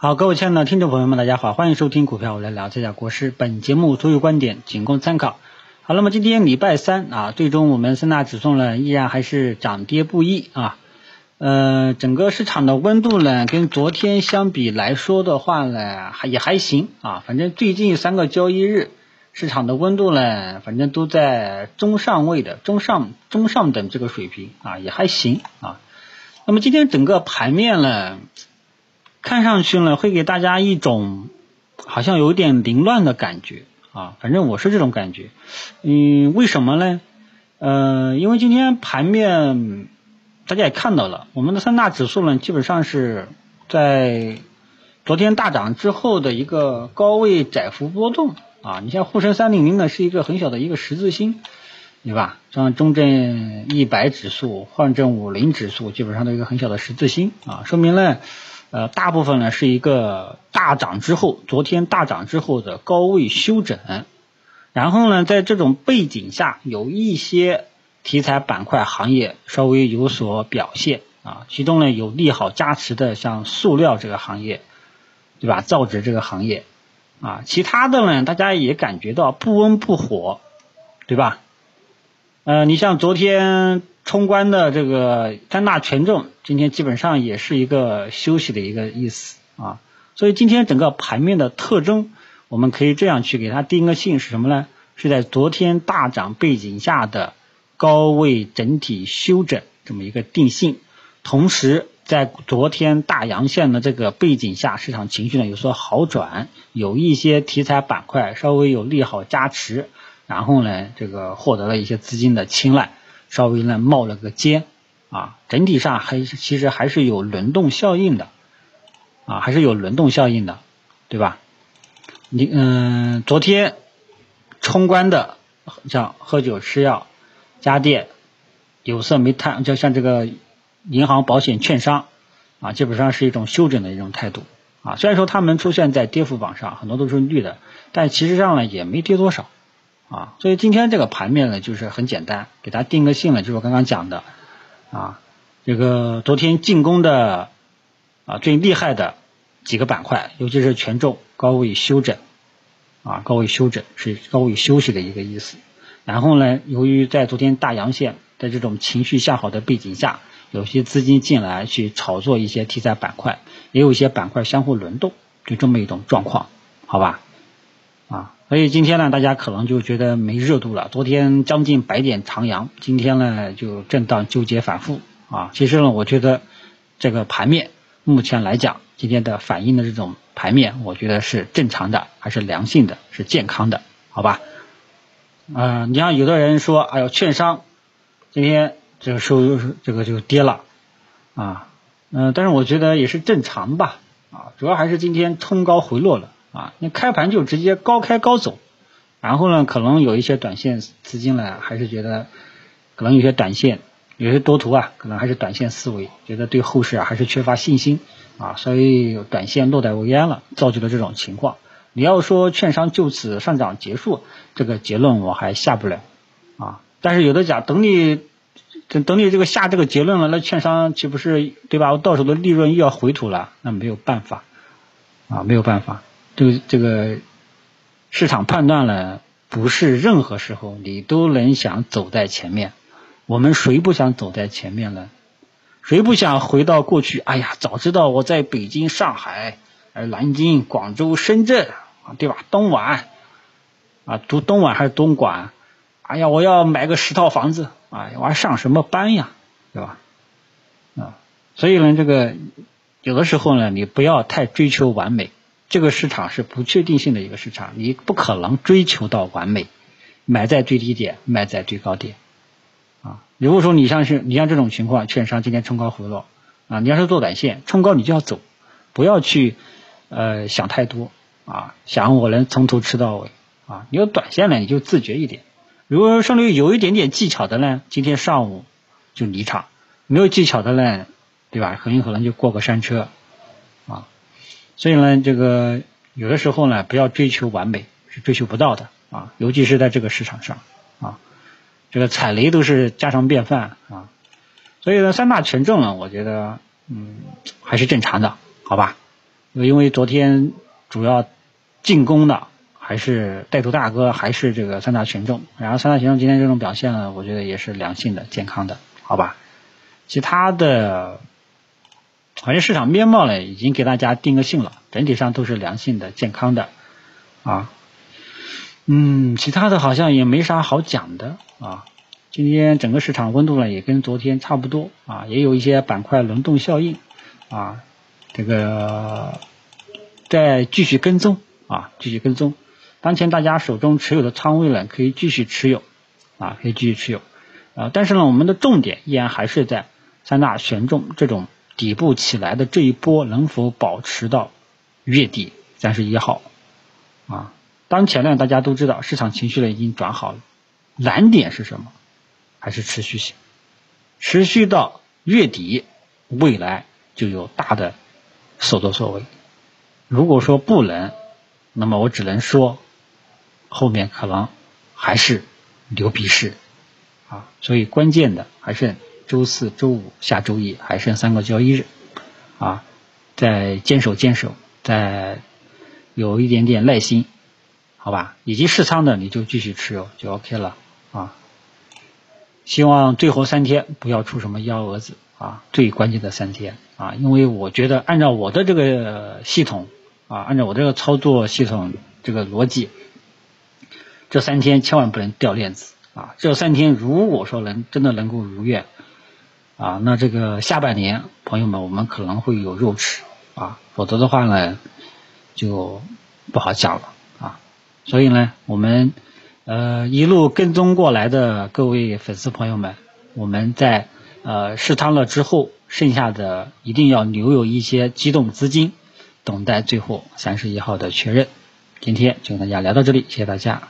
好，各位亲爱的听众朋友们，大家好，欢迎收听股票我来聊，这家国师。本节目所有观点仅供参考。好，那么今天礼拜三啊，最终我们三大指数呢依然还是涨跌不一啊。呃，整个市场的温度呢，跟昨天相比来说的话呢，还也还行啊。反正最近三个交易日，市场的温度呢，反正都在中上位的中上中上等这个水平啊，也还行啊。那么今天整个盘面呢？看上去呢，会给大家一种好像有点凌乱的感觉啊，反正我是这种感觉。嗯，为什么呢？呃，因为今天盘面大家也看到了，我们的三大指数呢，基本上是在昨天大涨之后的一个高位窄幅波动啊。你像沪深三零零呢，是一个很小的一个十字星，对吧？像中证一百指数、换证五零指数，基本上都一个很小的十字星啊，说明了。呃，大部分呢是一个大涨之后，昨天大涨之后的高位休整，然后呢，在这种背景下，有一些题材板块行业稍微有所表现啊，其中呢有利好加持的，像塑料这个行业，对吧？造纸这个行业啊，其他的呢，大家也感觉到不温不火，对吧？呃，你像昨天。冲关的这个三大权重，今天基本上也是一个休息的一个意思啊，所以今天整个盘面的特征，我们可以这样去给它定个性是什么呢？是在昨天大涨背景下的高位整体休整这么一个定性，同时在昨天大阳线的这个背景下，市场情绪呢有所好转，有一些题材板块稍微有利好加持，然后呢这个获得了一些资金的青睐。稍微呢冒了个尖啊，整体上还其实还是有轮动效应的啊，还是有轮动效应的，对吧？你嗯，昨天冲关的像喝酒、吃药、家电、有色、煤炭，就像这个银行、保险、券商啊，基本上是一种休整的一种态度啊。虽然说他们出现在跌幅榜上，很多都是绿的，但其实上呢也没跌多少。啊，所以今天这个盘面呢，就是很简单，给它定个性了，就是我刚刚讲的啊，这个昨天进攻的啊最厉害的几个板块，尤其是权重高位休整啊，高位休整是高位休息的一个意思。然后呢，由于在昨天大阳线在这种情绪向好的背景下，有些资金进来去炒作一些题材板块，也有一些板块相互轮动，就这么一种状况，好吧？啊。所以今天呢，大家可能就觉得没热度了。昨天将近百点长阳，今天呢就震荡纠结反复啊。其实呢，我觉得这个盘面目前来讲，今天的反映的这种盘面，我觉得是正常的，还是良性的，是健康的，好吧？嗯，你像有的人说，哎呦，券商今天这个收这个就跌了啊，嗯，但是我觉得也是正常吧啊，主要还是今天冲高回落了。啊，你开盘就直接高开高走，然后呢，可能有一些短线资金呢，还是觉得可能有些短线，有些多头啊，可能还是短线思维，觉得对后市啊还是缺乏信心啊，所以短线落袋为安了，造就了这种情况。你要说券商就此上涨结束，这个结论我还下不了啊。但是有的讲，等你等等你这个下这个结论了，那券商岂不是对吧？我到手的利润又要回吐了，那没有办法啊，没有办法。这个这个市场判断了，不是任何时候你都能想走在前面。我们谁不想走在前面呢？谁不想回到过去？哎呀，早知道我在北京、上海、呃南京、广州、深圳，对吧？东莞啊，读东莞还是东莞？哎呀，我要买个十套房子啊！我还上什么班呀？对吧？啊，所以呢，这个有的时候呢，你不要太追求完美。这个市场是不确定性的一个市场，你不可能追求到完美，买在最低点，卖在最高点，啊，如果说你像是你像这种情况，券商今天冲高回落，啊，你要是做短线，冲高你就要走，不要去呃想太多，啊，想我能从头吃到尾，啊，你有短线呢你就自觉一点，如果说里有一点点技巧的呢，今天上午就离场，没有技巧的呢，对吧？很有可能就过个山车。所以呢，这个有的时候呢，不要追求完美，是追求不到的啊，尤其是在这个市场上啊，这个踩雷都是家常便饭啊。所以呢，三大权重呢，我觉得嗯还是正常的，好吧？因为昨天主要进攻的还是带头大哥，还是这个三大权重。然后三大权重今天这种表现呢，我觉得也是良性的、健康的，好吧？其他的，反正市场面貌呢，已经给大家定个性了，整体上都是良性的、健康的啊。嗯，其他的好像也没啥好讲的啊。今天整个市场温度呢，也跟昨天差不多啊，也有一些板块轮动效应啊。这个再继续跟踪啊，继续跟踪。当前大家手中持有的仓位呢，可以继续持有啊，可以继续持有啊。但是呢，我们的重点依然还是在三大权重这种底部起来的这一波能否保持到月底三十一号啊。当前呢，大家都知道市场情绪呢已经转好了，难点是什么？还是持续性，持续到月底，未来就有大的所作所为。如果说不能，那么我只能说后面可能还是牛逼市啊。所以关键的还是周四周五下周一还剩三个交易日啊，再坚守坚守，再有一点点耐心。好吧，已经试仓的你就继续持有就 OK 了啊。希望最后三天不要出什么幺蛾子啊，最关键的三天啊，因为我觉得按照我的这个系统啊，按照我这个操作系统这个逻辑，这三天千万不能掉链子啊。这三天如果说能真的能够如愿啊，那这个下半年朋友们我们可能会有肉吃啊，否则的话呢就不好讲了啊。所以呢，我们呃一路跟踪过来的各位粉丝朋友们，我们在呃试仓了之后，剩下的一定要留有一些机动资金，等待最后三十一号的确认。今天就跟大家聊到这里，谢谢大家。